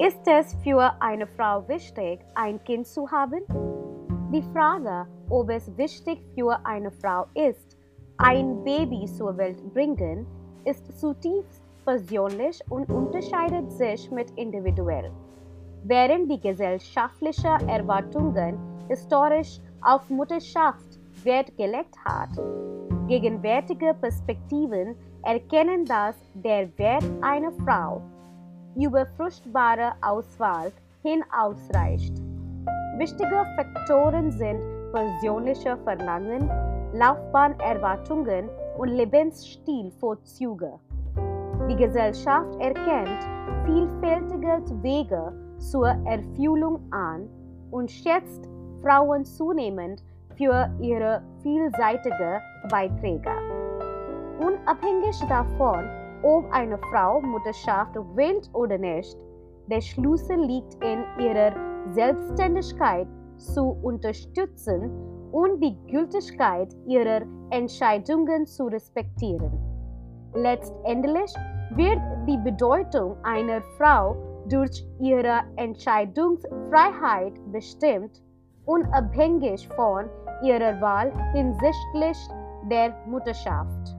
Ist es für eine Frau wichtig, ein Kind zu haben? Die Frage, ob es wichtig für eine Frau ist, ein Baby zur Welt bringen, ist zutiefst persönlich und unterscheidet sich mit individuell. Während die gesellschaftlichen Erwartungen historisch auf Mutterschaft Wert gelegt hat, gegenwärtige Perspektiven erkennen, dass der Wert einer Frau über fruchtbare Auswahl hin ausreicht. Wichtige Faktoren sind persönliche Verlangen, Laufbahnerwartungen und Lebensstilvorzüge. Die Gesellschaft erkennt vielfältige Wege zur Erfüllung an und schätzt Frauen zunehmend für ihre vielseitige Beiträge. Unabhängig davon, ob eine Frau Mutterschaft wählt oder nicht, der Schlüssel liegt in ihrer Selbstständigkeit zu unterstützen und die Gültigkeit ihrer Entscheidungen zu respektieren. Letztendlich wird die Bedeutung einer Frau durch ihre Entscheidungsfreiheit bestimmt, unabhängig von ihrer Wahl hinsichtlich der Mutterschaft.